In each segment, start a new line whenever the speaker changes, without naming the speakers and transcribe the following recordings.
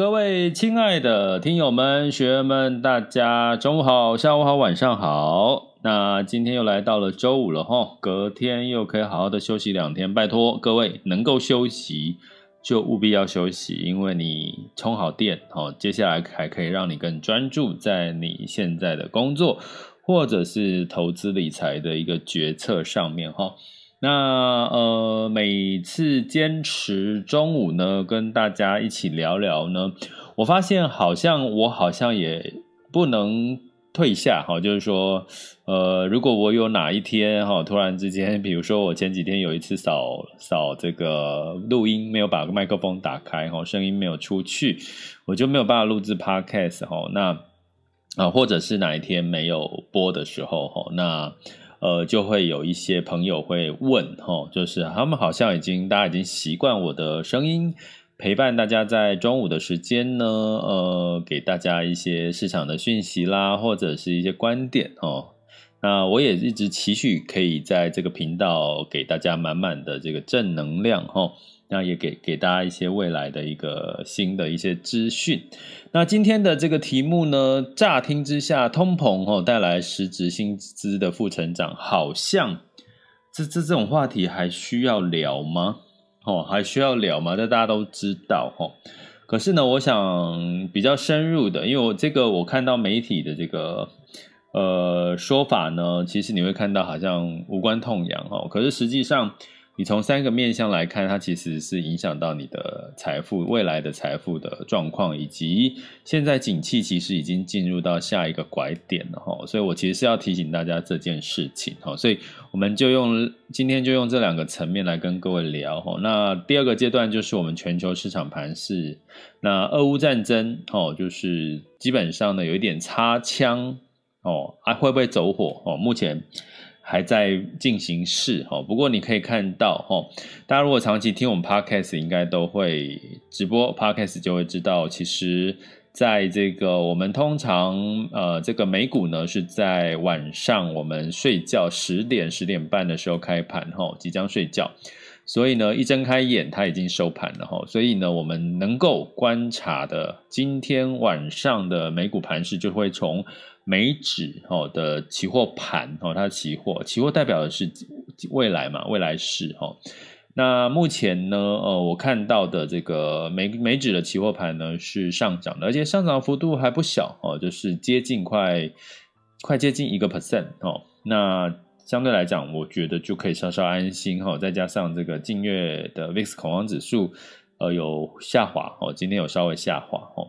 各位亲爱的听友们、学员们，大家中午好、下午好、晚上好。那今天又来到了周五了哈，隔天又可以好好的休息两天。拜托各位能够休息就务必要休息，因为你充好电哦，接下来还可以让你更专注在你现在的工作或者是投资理财的一个决策上面哈。那呃，每次坚持中午呢，跟大家一起聊聊呢，我发现好像我好像也不能退下哈，就是说，呃，如果我有哪一天哈，突然之间，比如说我前几天有一次扫扫这个录音，没有把麦克风打开哈，声音没有出去，我就没有办法录制 Podcast 哈，那啊，或者是哪一天没有播的时候哈，那。呃，就会有一些朋友会问，哦，就是他们好像已经大家已经习惯我的声音陪伴大家在中午的时间呢，呃，给大家一些市场的讯息啦，或者是一些观点哦。那我也一直期许可以在这个频道给大家满满的这个正能量，哦。那也给给大家一些未来的一个新的一些资讯。那今天的这个题目呢，乍听之下，通膨哦带来实质薪资的负成长，好像这这这种话题还需要聊吗？哦，还需要聊吗？这大家都知道哦。可是呢，我想比较深入的，因为我这个我看到媒体的这个呃说法呢，其实你会看到好像无关痛痒哦。可是实际上。你从三个面向来看，它其实是影响到你的财富、未来的财富的状况，以及现在景气其实已经进入到下一个拐点了哈。所以我其实是要提醒大家这件事情哈。所以我们就用今天就用这两个层面来跟各位聊哈。那第二个阶段就是我们全球市场盘势，那俄乌战争哦，就是基本上呢有一点擦枪哦，还会不会走火哦？目前。还在进行式哈，不过你可以看到哈，大家如果长期听我们 podcast，应该都会直播 podcast 就会知道，其实在这个我们通常呃这个美股呢是在晚上我们睡觉十点十点半的时候开盘哈，即将睡觉，所以呢一睁开眼它已经收盘了哈，所以呢我们能够观察的今天晚上的美股盘势就会从。美指哦的期货盘哦，它的期货期货代表的是未来嘛，未来式哦。那目前呢，呃，我看到的这个美美指的期货盘呢是上涨的，而且上涨幅度还不小哦，就是接近快快接近一个 percent 哦。那相对来讲，我觉得就可以稍稍安心哈。再加上这个近月的 VIX 恐慌指数呃有下滑哦，今天有稍微下滑哦。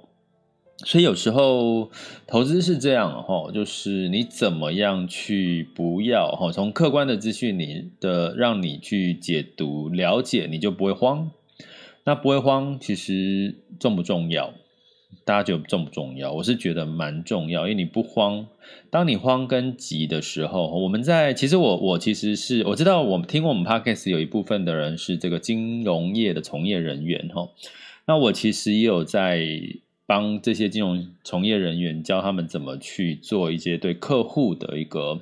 所以有时候投资是这样哈，就是你怎么样去不要哈，从客观的资讯你的让你去解读了解，你就不会慌。那不会慌，其实重不重要？大家觉得重不重要？我是觉得蛮重要，因为你不慌。当你慌跟急的时候，我们在其实我我其实是我知道，我们听我们 Podcast 有一部分的人是这个金融业的从业人员哈。那我其实也有在。帮这些金融从业人员教他们怎么去做一些对客户的一个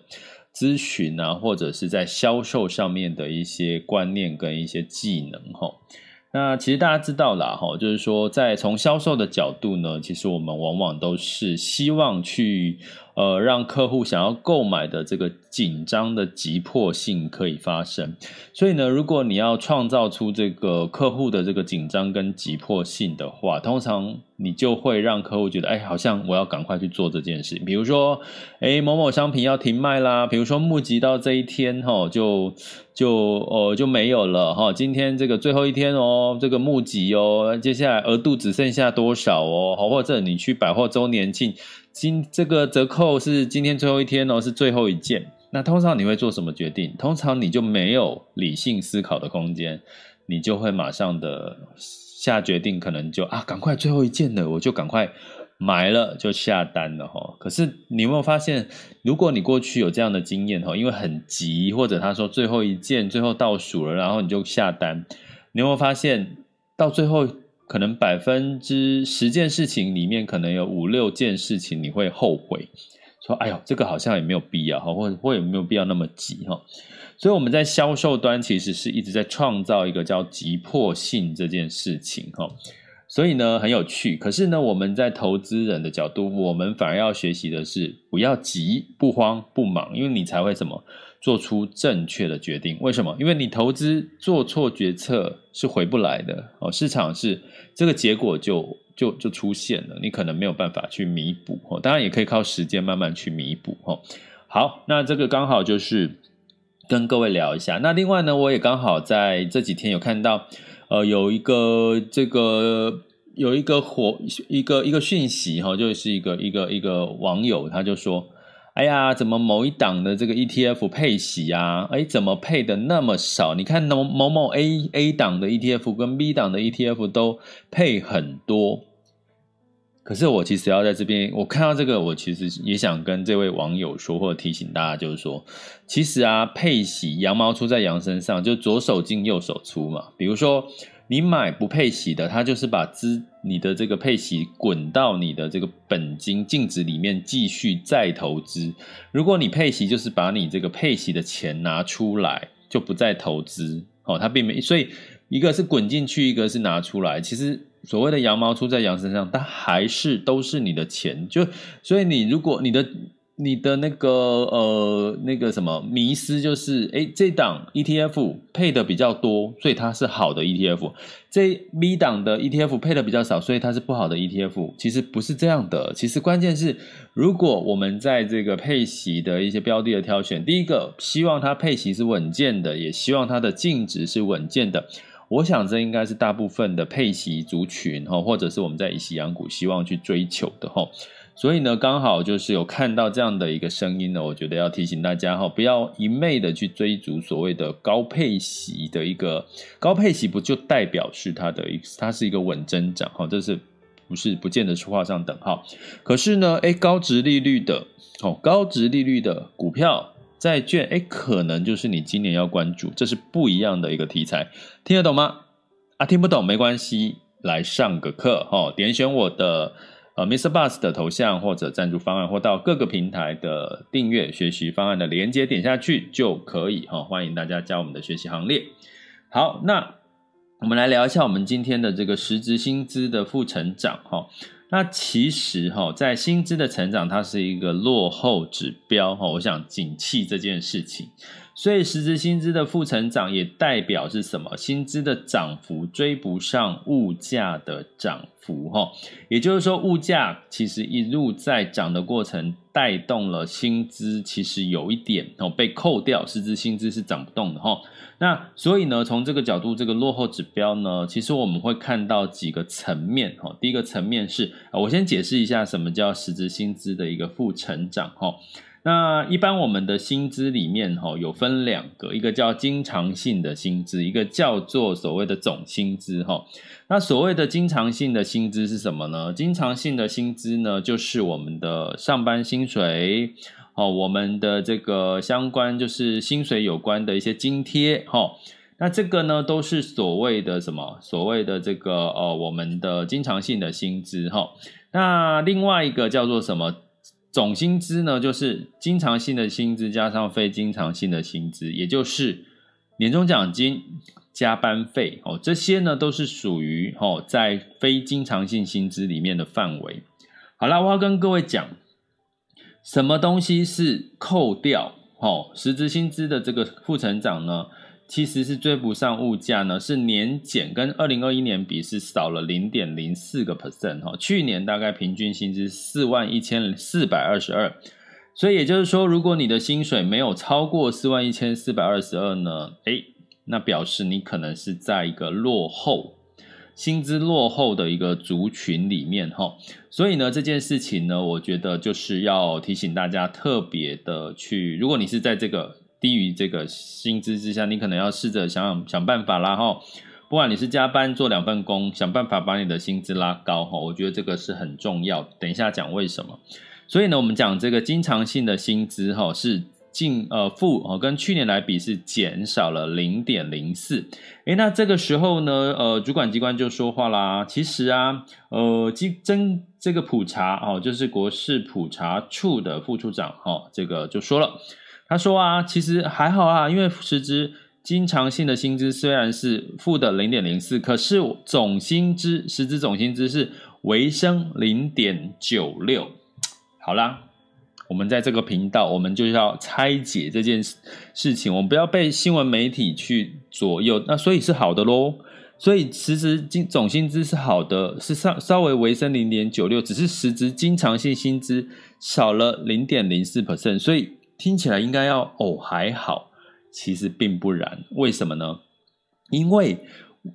咨询啊，或者是在销售上面的一些观念跟一些技能哈。那其实大家知道啦哈，就是说在从销售的角度呢，其实我们往往都是希望去呃，让客户想要购买的这个紧张的急迫性可以发生。所以呢，如果你要创造出这个客户的这个紧张跟急迫性的话，通常你就会让客户觉得，哎，好像我要赶快去做这件事。比如说，哎，某某商品要停卖啦，比如说募集到这一天哈，就就呃就没有了哈。今天这个最后一天哦，这个募集哦，接下来额度只剩下多少哦？好，或者你去百货周年庆。今这个折扣是今天最后一天哦，是最后一件。那通常你会做什么决定？通常你就没有理性思考的空间，你就会马上的下决定，可能就啊，赶快最后一件了，我就赶快买了，就下单了哈。可是你有没有发现，如果你过去有这样的经验哈，因为很急，或者他说最后一件最后倒数了，然后你就下单，你有没有发现到最后？可能百分之十件事情里面，可能有五六件事情你会后悔，说：“哎呦，这个好像也没有必要哈，或或也没有必要那么急哈。”所以我们在销售端其实是一直在创造一个叫急迫性这件事情哈。所以呢，很有趣。可是呢，我们在投资人的角度，我们反而要学习的是不要急、不慌、不忙，因为你才会什么？做出正确的决定，为什么？因为你投资做错决策是回不来的哦。市场是这个结果就就就出现了，你可能没有办法去弥补哦。当然也可以靠时间慢慢去弥补哦。好，那这个刚好就是跟各位聊一下。那另外呢，我也刚好在这几天有看到，呃，有一个这个有一个火一个一个讯息哈，就是一个一个一个网友他就说。哎呀，怎么某一档的这个 ETF 配息啊？哎，怎么配的那么少？你看某某某 A A 档的 ETF 跟 B 档的 ETF 都配很多。可是我其实要在这边，我看到这个，我其实也想跟这位网友说，或者提醒大家，就是说，其实啊，配息羊毛出在羊身上，就左手进右手出嘛。比如说。你买不配息的，它就是把资你的这个配息滚到你的这个本金净值里面继续再投资。如果你配息，就是把你这个配息的钱拿出来，就不再投资。哦，它并没，所以一个是滚进去，一个是拿出来。其实所谓的羊毛出在羊身上，它还是都是你的钱。就所以你如果你的。你的那个呃那个什么迷思就是，诶，这档 ETF 配的比较多，所以它是好的 ETF。这 B 档的 ETF 配的比较少，所以它是不好的 ETF。其实不是这样的，其实关键是，如果我们在这个配息的一些标的的挑选，第一个希望它配息是稳健的，也希望它的净值是稳健的。我想这应该是大部分的配息族群哈，或者是我们在以息养股希望去追求的哈。所以呢，刚好就是有看到这样的一个声音呢，我觉得要提醒大家哈，不要一昧的去追逐所谓的高配息的一个高配息，不就代表是它的一它是一个稳增长哈，这是不是不见得是画上等号？可是呢，诶，高值利率的哦，高值利率的股票债券，诶，可能就是你今年要关注，这是不一样的一个题材，听得懂吗？啊，听不懂没关系，来上个课哈，点选我的。呃，Mr. Bus 的头像或者赞助方案，或到各个平台的订阅学习方案的连接点下去就可以哈，欢迎大家加我们的学习行列。好，那我们来聊一下我们今天的这个实质薪资的负成长哈。那其实哈，在薪资的成长，它是一个落后指标哈。我想景气这件事情。所以，实质薪资的负成长也代表是什么？薪资的涨幅追不上物价的涨幅，哈，也就是说，物价其实一路在涨的过程，带动了薪资，其实有一点哦被扣掉，实质薪资是涨不动的，哈。那所以呢，从这个角度，这个落后指标呢，其实我们会看到几个层面，哈。第一个层面是，我先解释一下什么叫实质薪资的一个负成长，哈。那一般我们的薪资里面哈，有分两个，一个叫经常性的薪资，一个叫做所谓的总薪资哈。那所谓的经常性的薪资是什么呢？经常性的薪资呢，就是我们的上班薪水哦，我们的这个相关就是薪水有关的一些津贴哈。那这个呢，都是所谓的什么？所谓的这个呃，我们的经常性的薪资哈。那另外一个叫做什么？总薪资呢，就是经常性的薪资加上非经常性的薪资，也就是年终奖金、加班费哦，这些呢都是属于哦在非经常性薪资里面的范围。好啦，我要跟各位讲，什么东西是扣掉？哦，实质薪资的这个负成长呢，其实是追不上物价呢，是年减，跟二零二一年比是少了零点零四个 percent 哈。去年大概平均薪资四万一千四百二十二，所以也就是说，如果你的薪水没有超过四万一千四百二十二呢，诶，那表示你可能是在一个落后。薪资落后的一个族群里面，哈，所以呢，这件事情呢，我觉得就是要提醒大家特别的去，如果你是在这个低于这个薪资之下，你可能要试着想想想办法啦，哈，不管你是加班做两份工，想办法把你的薪资拉高，哈，我觉得这个是很重要。等一下讲为什么。所以呢，我们讲这个经常性的薪资，哈，是。进呃负哦，跟去年来比是减少了零点零四。诶，那这个时候呢，呃，主管机关就说话啦。其实啊，呃，经征这个普查哦，就是国事普查处的副处长哦，这个就说了，他说啊，其实还好啊，因为实质经常性的薪资虽然是负的零点零四，可是总薪资实质总薪资是微升零点九六。好啦。我们在这个频道，我们就要拆解这件事事情，我们不要被新闻媒体去左右。那所以是好的喽，所以实质经总薪资是好的，是稍稍微微升零点九六，只是实质经常性薪资少了零点零四 percent，所以听起来应该要哦还好，其实并不然。为什么呢？因为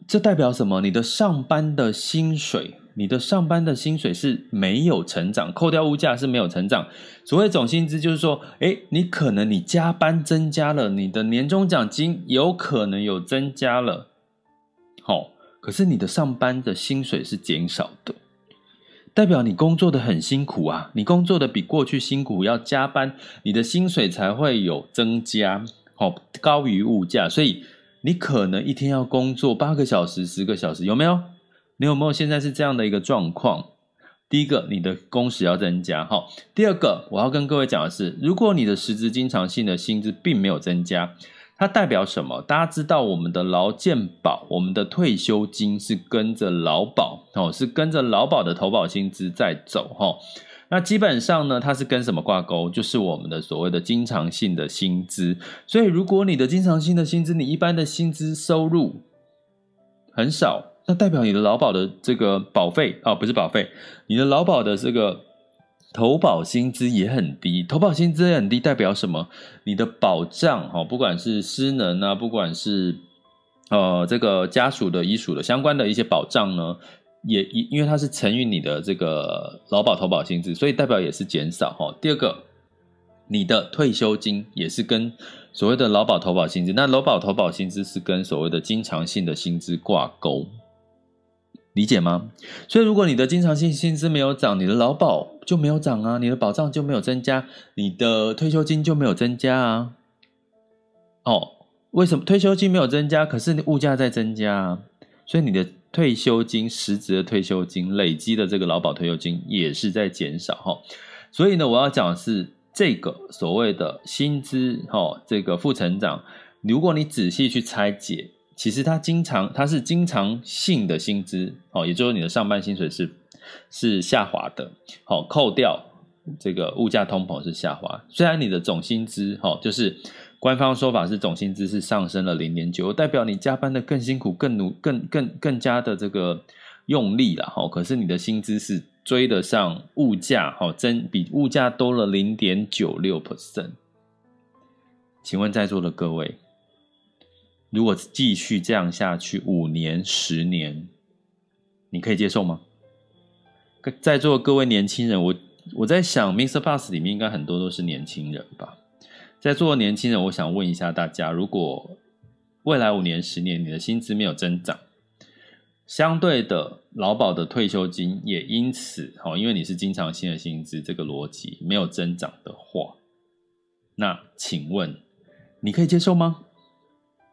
这代表什么？你的上班的薪水。你的上班的薪水是没有成长，扣掉物价是没有成长。所谓总薪资就是说，诶，你可能你加班增加了，你的年终奖金有可能有增加了，好、哦，可是你的上班的薪水是减少的，代表你工作的很辛苦啊，你工作的比过去辛苦，要加班，你的薪水才会有增加，好、高于物价，所以你可能一天要工作八个小时、十个小时，有没有？你有没有现在是这样的一个状况？第一个，你的工时要增加，哈。第二个，我要跟各位讲的是，如果你的实质经常性的薪资并没有增加，它代表什么？大家知道，我们的劳健保、我们的退休金是跟着劳保哦，是跟着劳保的投保薪资在走，哈。那基本上呢，它是跟什么挂钩？就是我们的所谓的经常性的薪资。所以，如果你的经常性的薪资，你一般的薪资收入很少。那代表你的劳保的这个保费啊，不是保费，你的劳保的这个投保薪资也很低，投保薪资也很低，代表什么？你的保障哈，不管是失能啊，不管是呃这个家属的遗属的相关的一些保障呢，也因因为它是乘以你的这个劳保投保薪资，所以代表也是减少哈。第二个，你的退休金也是跟。所谓的劳保投保薪资，那劳保投保薪资是跟所谓的经常性的薪资挂钩，理解吗？所以如果你的经常性薪资没有涨，你的劳保就没有涨啊，你的保障就没有增加，你的退休金就没有增加啊。哦，为什么退休金没有增加？可是你物价在增加啊，所以你的退休金实质的退休金累积的这个劳保退休金也是在减少哈。所以呢，我要讲的是。这个所谓的薪资，哈，这个负成长，如果你仔细去拆解，其实它经常它是经常性的薪资，哦，也就是你的上班薪水是是下滑的，好，扣掉这个物价通膨是下滑，虽然你的总薪资，哈，就是官方说法是总薪资是上升了零点九，代表你加班的更辛苦、更努、更更更加的这个用力了，哈，可是你的薪资是。追得上物价，好，增比物价多了零点九六 percent。请问在座的各位，如果继续这样下去五年、十年，你可以接受吗？在座各位年轻人，我我在想，Mr. Bus 里面应该很多都是年轻人吧？在座的年轻人，我想问一下大家，如果未来五年、十年，你的薪资没有增长？相对的，劳保的退休金也因此，哦，因为你是经常性的薪资，这个逻辑没有增长的话，那请问你可以接受吗？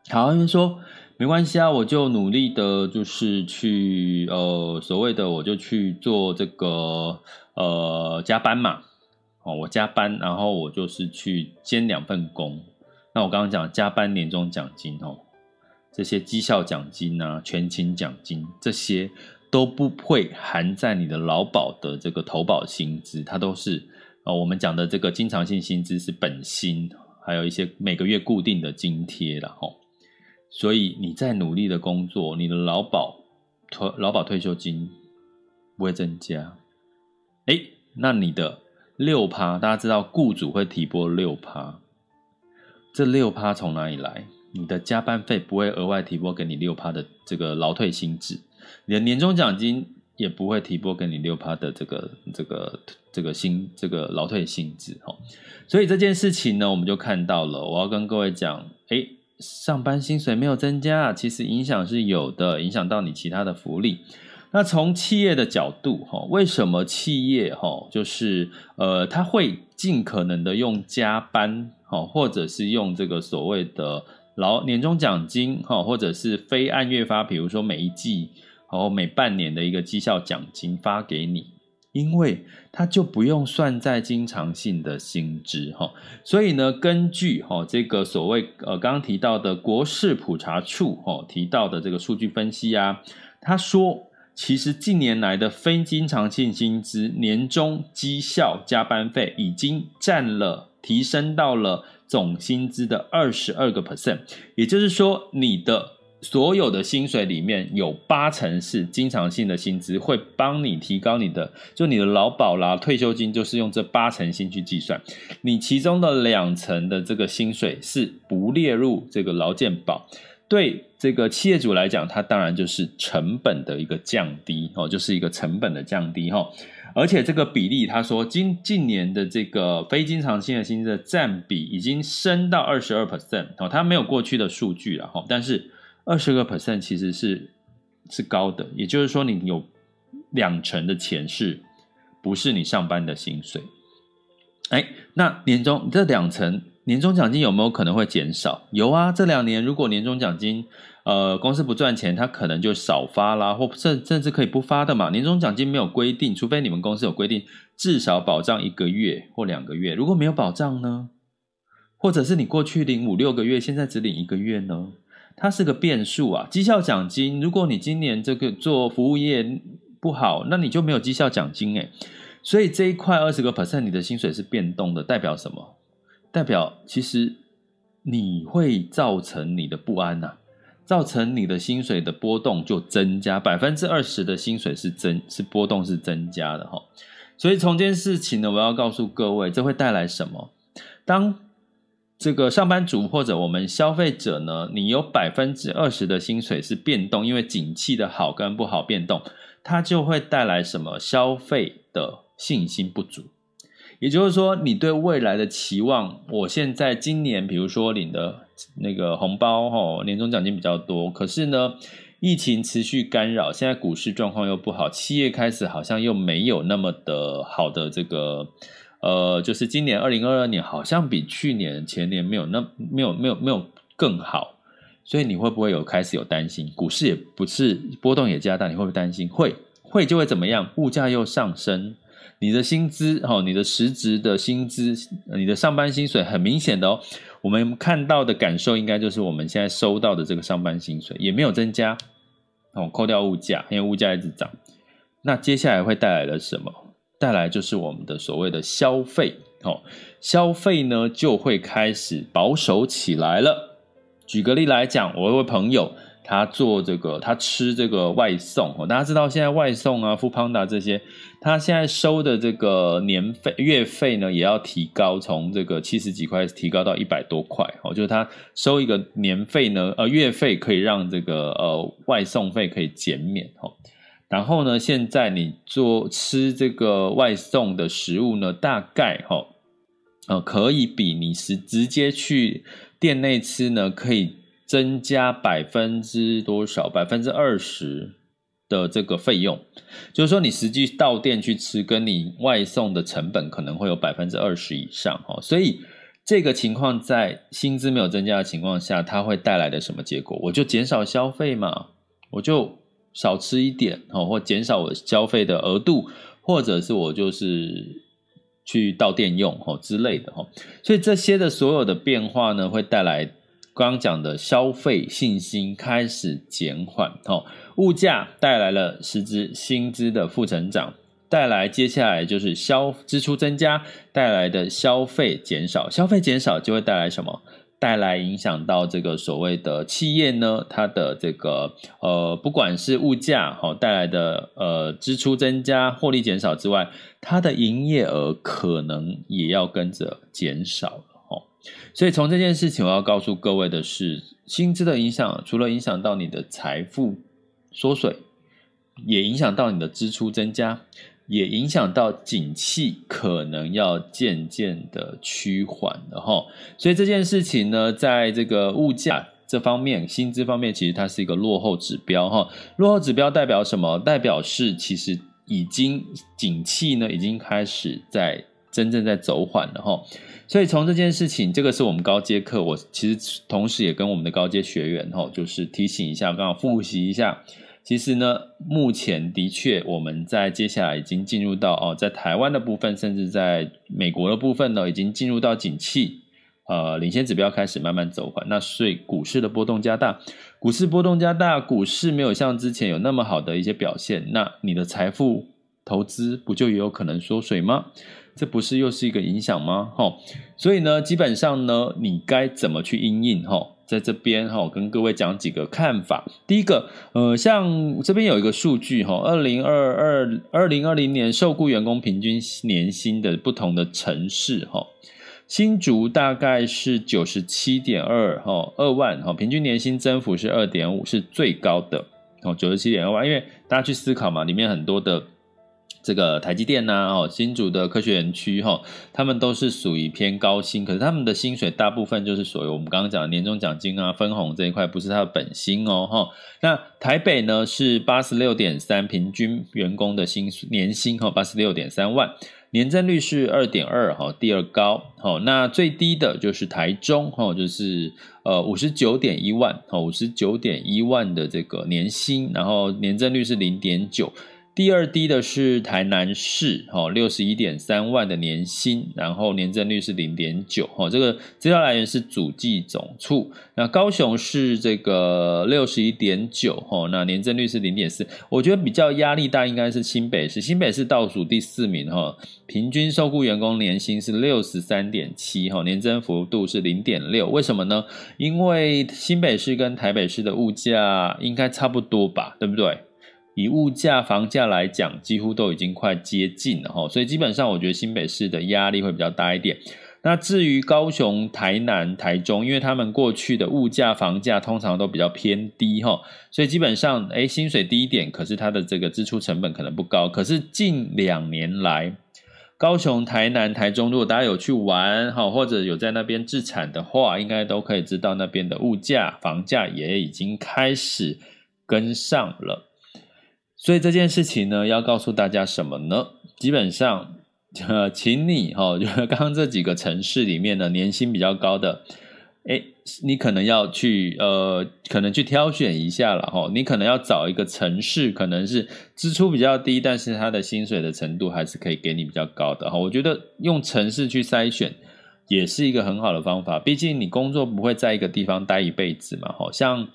好，有人说没关系啊，我就努力的，就是去呃所谓的，我就去做这个呃加班嘛，哦，我加班，然后我就是去兼两份工。那我刚刚讲加班年终奖金哦。这些绩效奖金啊，全勤奖金这些都不会含在你的劳保的这个投保薪资，它都是哦，我们讲的这个经常性薪资是本薪，还有一些每个月固定的津贴了吼。所以你在努力的工作，你的劳保退劳保退休金不会增加。哎，那你的六趴，大家知道雇主会提拨六趴，这六趴从哪里来？你的加班费不会额外提拨给你六趴的这个劳退薪资，你的年终奖金也不会提拨给你六趴的这个这个这个薪这个劳退薪资哈。所以这件事情呢，我们就看到了。我要跟各位讲，哎，上班薪水没有增加，其实影响是有的，影响到你其他的福利。那从企业的角度哈，为什么企业哈就是呃，他会尽可能的用加班哈，或者是用这个所谓的劳年终奖金哈，或者是非按月发，比如说每一季然后每半年的一个绩效奖金发给你，因为它就不用算在经常性的薪资哈，所以呢，根据哈这个所谓呃刚刚提到的国事普查处哈提到的这个数据分析啊，他说。其实近年来的非经常性薪资、年终绩效加班费已经占了提升到了总薪资的二十二个 percent，也就是说，你的所有的薪水里面有八成是经常性的薪资，会帮你提高你的，就你的劳保啦、退休金，就是用这八成薪去计算，你其中的两成的这个薪水是不列入这个劳健保。对这个企业主来讲，它当然就是成本的一个降低哦，就是一个成本的降低哈。而且这个比例，他说今近年的这个非经常性的薪资的占比已经升到二十二 percent 哦，它没有过去的数据了哈，但是二十个 percent 其实是是高的，也就是说你有两成的钱是不是你上班的薪水？哎，那年终这两成。年终奖金有没有可能会减少？有啊，这两年如果年终奖金，呃，公司不赚钱，他可能就少发啦，或甚甚至可以不发的嘛。年终奖金没有规定，除非你们公司有规定，至少保障一个月或两个月。如果没有保障呢？或者是你过去领五六个月，现在只领一个月呢？它是个变数啊。绩效奖金，如果你今年这个做服务业不好，那你就没有绩效奖金诶。所以这一块二十个 percent，你的薪水是变动的，代表什么？代表其实你会造成你的不安呐、啊，造成你的薪水的波动就增加，百分之二十的薪水是增是波动是增加的哈，所以从这件事情呢，我要告诉各位，这会带来什么？当这个上班族或者我们消费者呢，你有百分之二十的薪水是变动，因为景气的好跟不好变动，它就会带来什么？消费的信心不足。也就是说，你对未来的期望，我现在今年，比如说领的那个红包，吼，年终奖金比较多，可是呢，疫情持续干扰，现在股市状况又不好，企业开始好像又没有那么的好的这个，呃，就是今年二零二二年好像比去年前年没有那没有没有没有更好，所以你会不会有开始有担心？股市也不是波动也加大，你会不会担心？会会就会怎么样？物价又上升。你的薪资，哦，你的实质的薪资，你的上班薪水，很明显的哦，我们看到的感受应该就是我们现在收到的这个上班薪水也没有增加，哦，扣掉物价，因为物价一直涨，那接下来会带来了什么？带来就是我们的所谓的消费，哦，消费呢就会开始保守起来了。举个例来讲，我有位朋友。他做这个，他吃这个外送哦。大家知道现在外送啊富胖达这些，他现在收的这个年费、月费呢，也要提高，从这个七十几块提高到一百多块哦。就是他收一个年费呢，呃，月费可以让这个呃外送费可以减免哦。然后呢，现在你做吃这个外送的食物呢，大概哈呃可以比你是直接去店内吃呢，可以。增加百分之多少？百分之二十的这个费用，就是说你实际到店去吃，跟你外送的成本可能会有百分之二十以上哈。所以这个情况在薪资没有增加的情况下，它会带来的什么结果？我就减少消费嘛，我就少吃一点哦，或减少我消费的额度，或者是我就是去到店用哦之类的哈。所以这些的所有的变化呢，会带来。刚刚讲的消费信心开始减缓，哦，物价带来了实质薪资的负成长，带来接下来就是消支出增加带来的消费减少，消费减少就会带来什么？带来影响到这个所谓的企业呢，它的这个呃，不管是物价好带来的呃支出增加、获利减少之外，它的营业额可能也要跟着减少了哦。所以从这件事情，我要告诉各位的是，薪资的影响除了影响到你的财富缩水，也影响到你的支出增加。也影响到景气可能要渐渐的趋缓了哈，所以这件事情呢，在这个物价这方面、薪资方面，其实它是一个落后指标哈。落后指标代表什么？代表是其实已经景气呢已经开始在真正在走缓了哈。所以从这件事情，这个是我们高阶课，我其实同时也跟我们的高阶学员哈，就是提醒一下，刚好复习一下。其实呢，目前的确，我们在接下来已经进入到哦，在台湾的部分，甚至在美国的部分呢，已经进入到景气，呃，领先指标开始慢慢走缓。那所以股市的波动加大，股市波动加大，股市没有像之前有那么好的一些表现，那你的财富投资不就也有可能缩水吗？这不是又是一个影响吗？哈，所以呢，基本上呢，你该怎么去因应？哈。在这边哈，我跟各位讲几个看法。第一个，呃，像这边有一个数据哈，二零二二二零二零年受雇员工平均年薪的不同的城市哈，新竹大概是九十七点二哈二万哈，平均年薪增幅是二点五，是最高的哦，九十七点二万。因为大家去思考嘛，里面很多的。这个台积电呐，哦，新竹的科学园区，哈，他们都是属于偏高薪，可是他们的薪水大部分就是属于我们刚刚讲的年终奖金啊、分红这一块，不是他的本薪哦，哈。那台北呢是八十六点三，平均员工的薪年薪哈，八十六点三万，年增率是二点二，哈，第二高，好，那最低的就是台中，哈，就是呃五十九点一万，哈，五十九点一万的这个年薪，然后年增率是零点九。第二低的是台南市，哈，六十一点三万的年薪，然后年增率是零点九，哈，这个资料来源是主计总处。那高雄市这个六十一点九，哈，那年增率是零点四。我觉得比较压力大应该是新北市，新北市倒数第四名，哈，平均受雇员工年薪是六十三点七，哈，年增幅度是零点六。为什么呢？因为新北市跟台北市的物价应该差不多吧，对不对？以物价、房价来讲，几乎都已经快接近了哈，所以基本上我觉得新北市的压力会比较大一点。那至于高雄、台南、台中，因为他们过去的物价、房价通常都比较偏低哈，所以基本上诶薪水低一点，可是它的这个支出成本可能不高。可是近两年来，高雄、台南、台中，如果大家有去玩哈，或者有在那边置产的话，应该都可以知道那边的物价、房价也已经开始跟上了。所以这件事情呢，要告诉大家什么呢？基本上，呃，请你哈，就刚刚这几个城市里面呢，年薪比较高的，诶，你可能要去呃，可能去挑选一下了哈。你可能要找一个城市，可能是支出比较低，但是它的薪水的程度还是可以给你比较高的哈。我觉得用城市去筛选也是一个很好的方法，毕竟你工作不会在一个地方待一辈子嘛，好像。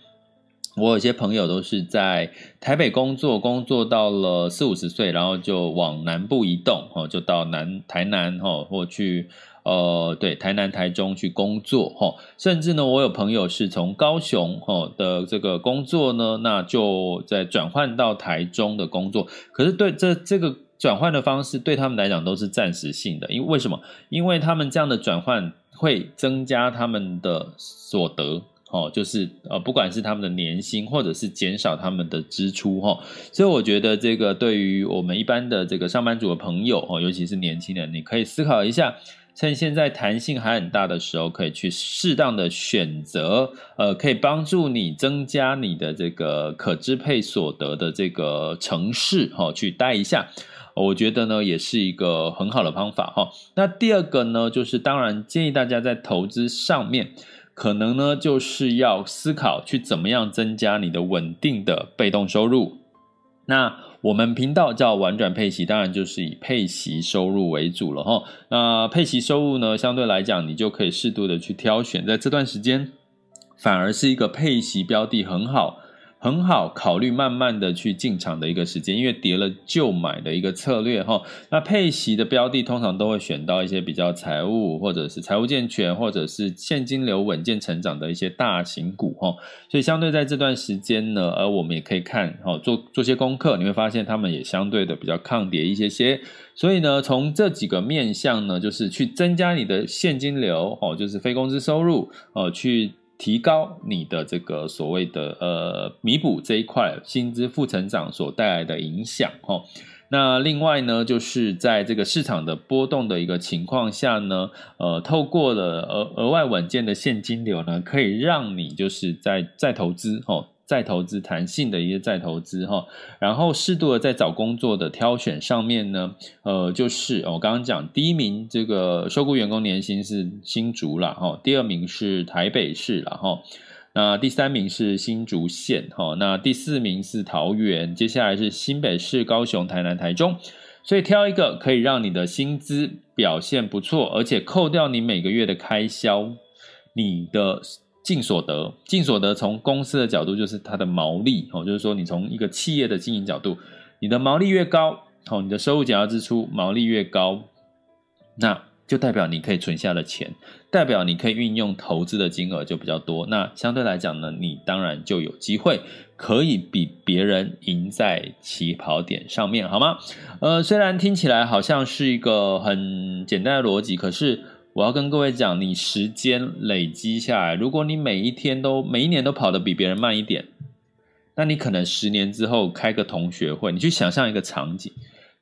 我有些朋友都是在台北工作，工作到了四五十岁，然后就往南部移动，哦，就到南台南，哈，或去呃，对，台南、台中去工作，哈，甚至呢，我有朋友是从高雄，哈的这个工作呢，那就在转换到台中的工作，可是对这这个转换的方式对他们来讲都是暂时性的，因为为什么？因为他们这样的转换会增加他们的所得。哦，就是呃，不管是他们的年薪，或者是减少他们的支出，哈，所以我觉得这个对于我们一般的这个上班族的朋友，哦，尤其是年轻人，你可以思考一下，趁现在弹性还很大的时候，可以去适当的选择，呃，可以帮助你增加你的这个可支配所得的这个城市，哈，去待一下，我觉得呢，也是一个很好的方法，哈。那第二个呢，就是当然建议大家在投资上面。可能呢，就是要思考去怎么样增加你的稳定的被动收入。那我们频道叫玩转配息，当然就是以配息收入为主了哈。那配息收入呢，相对来讲，你就可以适度的去挑选，在这段时间，反而是一个配息标的很好，很好考虑慢慢的去进场的一个时间，因为跌了就买的一个策略哈。那配息的标的通常都会选到一些比较财务或者是财务健全或者是现金流稳健成长的一些大型股哈。所以相对在这段时间呢，而我们也可以看哈，做做些功课，你会发现他们也相对的比较抗跌一些些。所以呢，从这几个面向呢，就是去增加你的现金流哦，就是非工资收入哦，去。提高你的这个所谓的呃弥补这一块薪资负成长所带来的影响哈，那另外呢，就是在这个市场的波动的一个情况下呢，呃，透过了额额外稳健的现金流呢，可以让你就是在再投资哈。再投资弹性的一些再投资哈，然后适度的在找工作的挑选上面呢，呃，就是我刚刚讲第一名这个受雇员工年薪是新竹啦哈，第二名是台北市啦哈，那第三名是新竹县哈，那第四名是桃园，接下来是新北市、高雄、台南、台中，所以挑一个可以让你的薪资表现不错，而且扣掉你每个月的开销，你的。净所得，净所得从公司的角度就是它的毛利哦，就是说你从一个企业的经营角度，你的毛利越高，哦，你的收入减掉支出毛利越高，那就代表你可以存下的钱，代表你可以运用投资的金额就比较多，那相对来讲呢，你当然就有机会可以比别人赢在起跑点上面，好吗？呃，虽然听起来好像是一个很简单的逻辑，可是。我要跟各位讲，你时间累积下来，如果你每一天都每一年都跑得比别人慢一点，那你可能十年之后开个同学会，你去想象一个场景，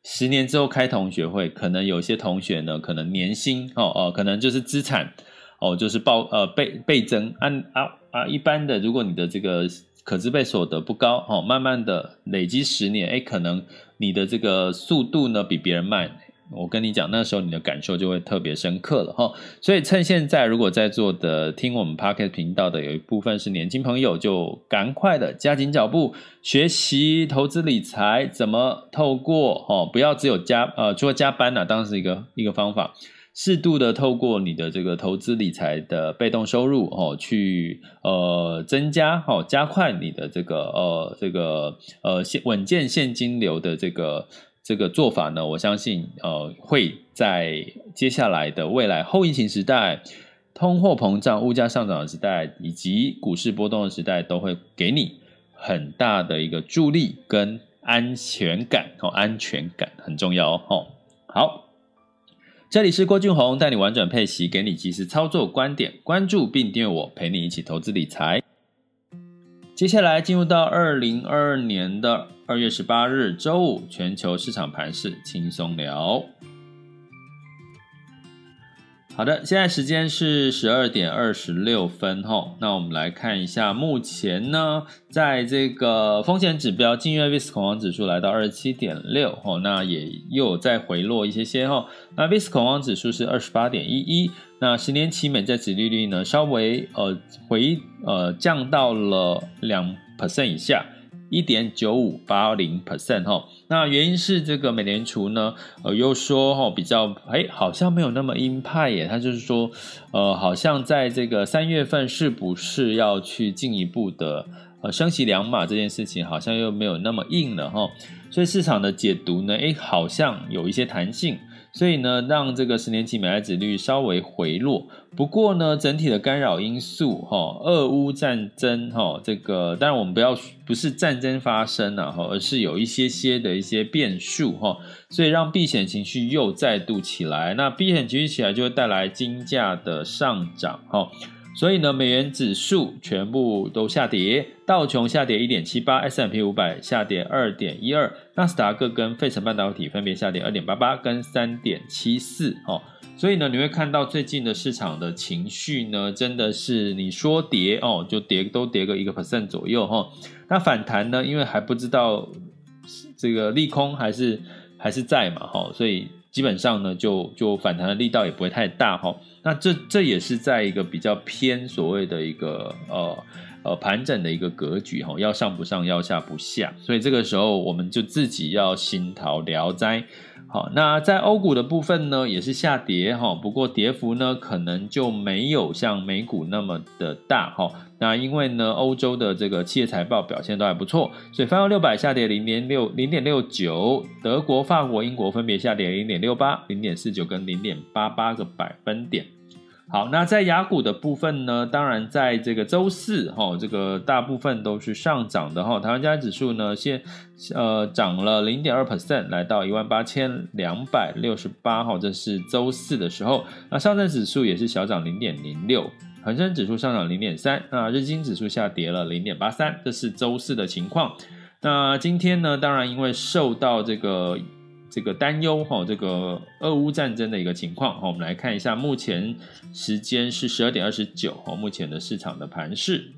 十年之后开同学会，可能有些同学呢，可能年薪哦哦，可能就是资产哦，就是报呃倍倍增，按啊啊一般的，如果你的这个可支配所得不高哦，慢慢的累积十年，诶，可能你的这个速度呢比别人慢。我跟你讲，那时候你的感受就会特别深刻了哈。所以趁现在，如果在座的听我们 Pocket 频道的有一部分是年轻朋友，就赶快的加紧脚步学习投资理财，怎么透过哦，不要只有加呃，除了加班啊，当然是一个一个方法，适度的透过你的这个投资理财的被动收入哦，去呃增加哦，加快你的这个呃这个呃现稳健现金流的这个。这个做法呢，我相信，呃，会在接下来的未来后疫情时代、通货膨胀、物价上涨的时代，以及股市波动的时代，都会给你很大的一个助力跟安全感哦，安全感很重要哦。好，这里是郭俊宏，带你玩转配息，给你及时操作观点，关注并订阅我，陪你一起投资理财。接下来进入到二零二二年的二月十八日周五，全球市场盘势轻松聊。好的，现在时间是十二点二十六分吼，那我们来看一下，目前呢，在这个风险指标，近月 VIX 恐慌指数来到二十七点六吼，那也又有再回落一些些吼，那 VIX 恐慌指数是二十八点一一，那十年期美债殖利率呢，稍微呃回呃降到了两 percent 以下。一点九五八零 percent 哈，那原因是这个美联储呢，呃，又说哈比较哎，好像没有那么鹰派耶，他就是说，呃，好像在这个三月份是不是要去进一步的呃升息两码这件事情，好像又没有那么硬了哈，所以市场的解读呢，哎，好像有一些弹性。所以呢，让这个十年期美债殖利率稍微回落。不过呢，整体的干扰因素，哈，俄乌战争，哈，这个当然我们不要不是战争发生了，哈，而是有一些些的一些变数，哈，所以让避险情绪又再度起来。那避险情绪起来，就会带来金价的上涨，哈。所以呢，美元指数全部都下跌，道琼下跌一点七八，S&P 五百下跌二点一二，纳斯达克跟费城半导体分别下跌二点八八跟三点七四哦。所以呢，你会看到最近的市场的情绪呢，真的是你说跌哦，就跌都跌个一个 percent 左右哈。那反弹呢，因为还不知道这个利空还是还是在嘛哈，所以。基本上呢，就就反弹的力道也不会太大哈。那这这也是在一个比较偏所谓的一个呃呃盘整的一个格局哈，要上不上，要下不下。所以这个时候我们就自己要心陶聊斋，好，那在欧股的部分呢，也是下跌哈，不过跌幅呢，可能就没有像美股那么的大哈。那因为呢，欧洲的这个企业财报表现都还不错，所以泛欧六百下跌零点六零点六九，德国、法国、英国分别下跌零点六八、零点四九跟零点八八个百分点。好，那在雅股的部分呢，当然在这个周四哈，这个大部分都是上涨的哈。台湾加指数呢，先呃涨了零点二 percent，来到一万八千两百六十八号，这是周四的时候。那上证指数也是小涨零点零六，恒生指数上涨零点三，那日经指数下跌了零点八三，这是周四的情况。那今天呢，当然因为受到这个。这个担忧哈，这个俄乌战争的一个情况哈，我们来看一下，目前时间是十二点二十九哈，目前的市场的盘势。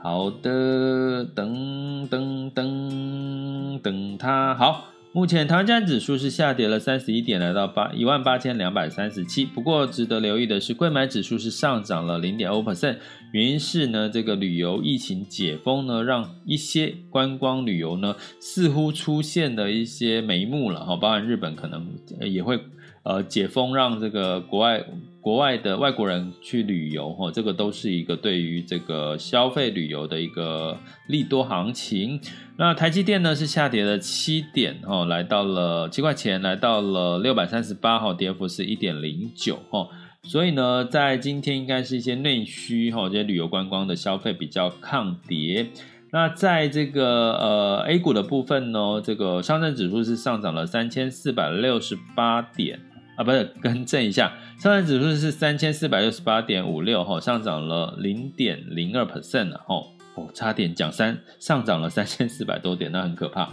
好的，等等等等它好。目前台湾加权指数是下跌了三十一点，来到八一万八千两百三十七。不过值得留意的是，贵买指数是上涨了零点二 percent，原因是呢，这个旅游疫情解封呢，让一些观光旅游呢似乎出现了一些眉目了哈，包含日本可能也会呃解封，让这个国外。国外的外国人去旅游，哈，这个都是一个对于这个消费旅游的一个利多行情。那台积电呢是下跌了七点，哈，来到了七块钱，来到了六百三十八，哈，跌幅是一点零九，哈。所以呢，在今天应该是一些内需，哈，这些旅游观光的消费比较抗跌。那在这个呃 A 股的部分呢，这个上证指数是上涨了三千四百六十八点。啊，不是，更正一下，上证指数是三千四百六十八点五六，哈，上涨了零点零二 percent 了，哦，差点讲三，上涨了三千四百多点，那很可怕。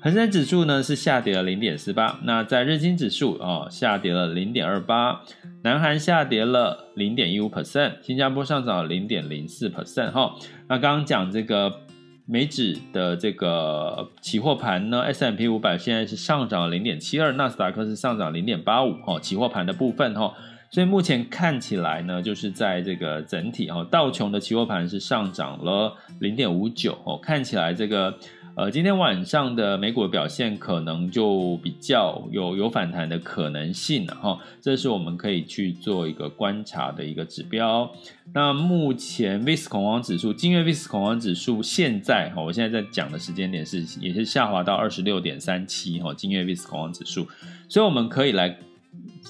恒生指数呢是下跌了零点四八，那在日经指数啊、哦、下跌了零点二八，南韩下跌了零点一五 percent，新加坡上涨了零点零四 percent，哈，那刚刚讲这个。美指的这个期货盘呢，S M P 五百现在是上涨零点七二，纳斯达克是上涨零点八五，哈，期货盘的部分，哈，所以目前看起来呢，就是在这个整体，哈，道琼的期货盘是上涨了零点五九，哦，看起来这个。呃，今天晚上的美股的表现可能就比较有有反弹的可能性了哈，这是我们可以去做一个观察的一个指标。那目前 VIX 恐慌指数，今月 VIX 恐慌指数现在哈，我现在在讲的时间点是也是下滑到二十六点三七哈，今月 VIX 恐慌指数，所以我们可以来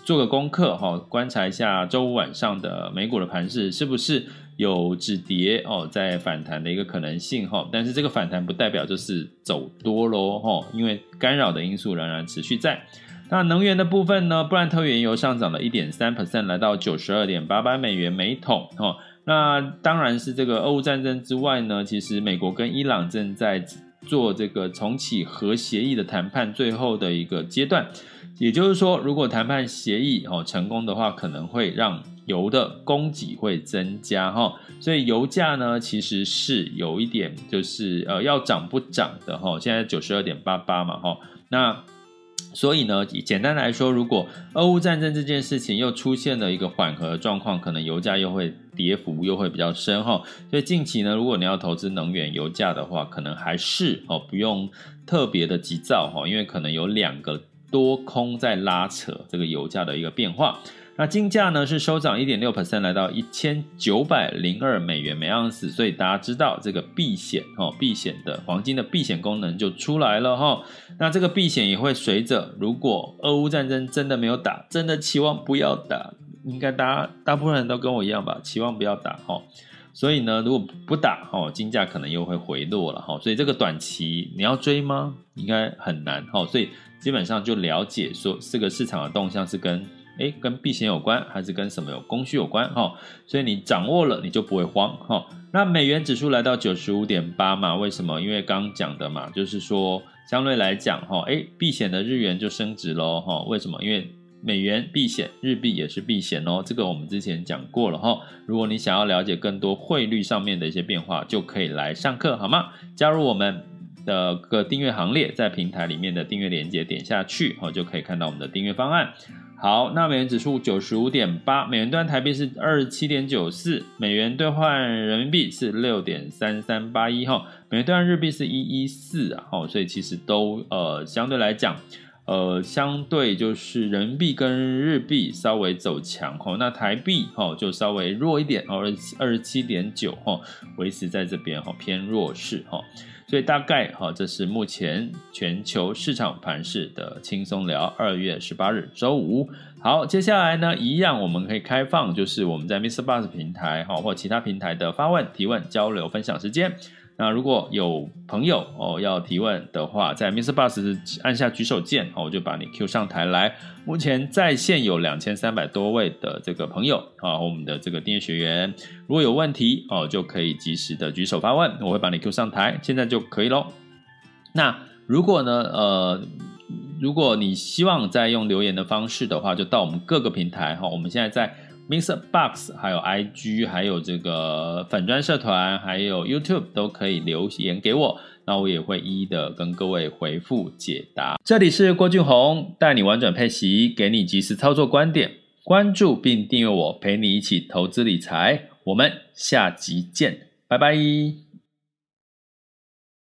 做个功课哈，观察一下周五晚上的美股的盘势是不是。有止跌哦，在反弹的一个可能性哈，但是这个反弹不代表就是走多喽哈，因为干扰的因素仍然持续在。那能源的部分呢？布兰特原油上涨了一点三 percent，来到九十二点八八美元每桶哈。那当然是这个俄乌战争之外呢，其实美国跟伊朗正在做这个重启核协议的谈判最后的一个阶段，也就是说，如果谈判协议哦成功的话，可能会让。油的供给会增加哈，所以油价呢其实是有一点就是呃要涨不涨的哈，现在九十二点八八嘛哈，那所以呢简单来说，如果俄乌战争这件事情又出现了一个缓和的状况，可能油价又会跌幅又会比较深哈，所以近期呢，如果你要投资能源油价的话，可能还是哦不用特别的急躁哈，因为可能有两个多空在拉扯这个油价的一个变化。那金价呢是收涨一点六 percent，来到一千九百零二美元每盎司。所以大家知道这个避险哦，避险的黄金的避险功能就出来了哈。那这个避险也会随着，如果俄乌战争真的没有打，真的期望不要打，应该大家大部分人都跟我一样吧，期望不要打哈。所以呢，如果不打哈，金价可能又会回落了哈。所以这个短期你要追吗？应该很难哈。所以基本上就了解说，这个市场的动向是跟。诶，跟避险有关，还是跟什么有供需有关哈？所以你掌握了，你就不会慌哈。那美元指数来到九十五点八嘛？为什么？因为刚讲的嘛，就是说相对来讲哈，诶，避险的日元就升值喽哈。为什么？因为美元避险，日币也是避险哦。这个我们之前讲过了哈。如果你想要了解更多汇率上面的一些变化，就可以来上课好吗？加入我们的个订阅行列，在平台里面的订阅链接点下去哦，就可以看到我们的订阅方案。好，那美元指数九十五点八，美元兑台币是二十七点九四，美元兑换人民币是六点三三八一哈，美元兑换日币是一一四啊，哈，所以其实都呃相对来讲，呃，相对就是人民币跟日币稍微走强哈，那台币哈就稍微弱一点哦，二二十七点九哈，维持在这边哈偏弱势哈，所以大概哈这是目前全球市场盘势的轻松聊，二月十八日周五。好，接下来呢一样我们可以开放，就是我们在 Mr. Bus 平台哈或其他平台的发问、提问、交流、分享时间。那如果有朋友哦要提问的话，在 MixerBox 按下举手键哦，我就把你 Q 上台来。目前在线有两千三百多位的这个朋友啊，我们的这个订阅学员，如果有问题哦，就可以及时的举手发问，我会把你 Q 上台，现在就可以喽。那如果呢，呃，如果你希望再用留言的方式的话，就到我们各个平台哈，我们现在在。MixerBox 还有 IG，还有这个粉专社团，还有 YouTube 都可以留言给我，那我也会一一的跟各位回复解答。这里是郭俊宏，带你玩转配息，给你及时操作观点，关注并订阅我，陪你一起投资理财。我们下集见，拜拜。